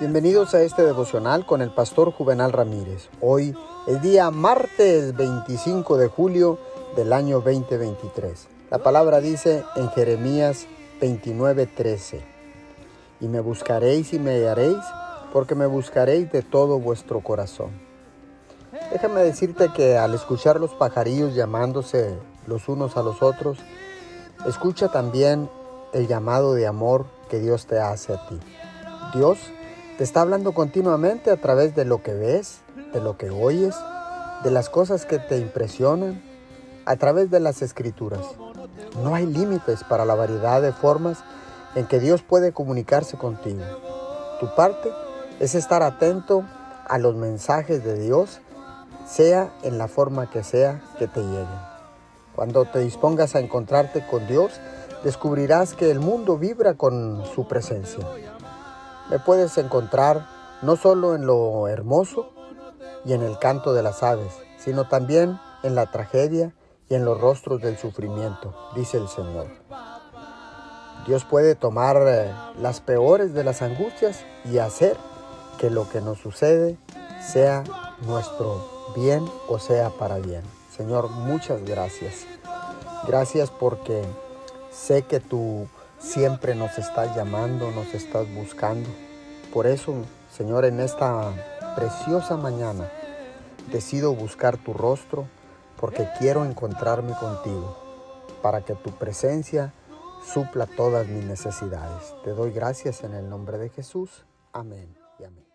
Bienvenidos a este devocional con el pastor Juvenal Ramírez. Hoy es día martes 25 de julio del año 2023. La palabra dice en Jeremías 29:13, y me buscaréis y me hallaréis, porque me buscaréis de todo vuestro corazón. Déjame decirte que al escuchar los pajarillos llamándose los unos a los otros, escucha también el llamado de amor que Dios te hace a ti. Dios te está hablando continuamente a través de lo que ves, de lo que oyes, de las cosas que te impresionan, a través de las escrituras. No hay límites para la variedad de formas en que Dios puede comunicarse contigo. Tu parte es estar atento a los mensajes de Dios, sea en la forma que sea que te lleguen. Cuando te dispongas a encontrarte con Dios, descubrirás que el mundo vibra con su presencia. Me puedes encontrar no solo en lo hermoso y en el canto de las aves, sino también en la tragedia y en los rostros del sufrimiento, dice el Señor. Dios puede tomar eh, las peores de las angustias y hacer que lo que nos sucede sea nuestro bien o sea para bien. Señor, muchas gracias. Gracias porque sé que tú siempre nos estás llamando, nos estás buscando. Por eso, Señor, en esta preciosa mañana decido buscar tu rostro porque quiero encontrarme contigo para que tu presencia supla todas mis necesidades. Te doy gracias en el nombre de Jesús. Amén y amén.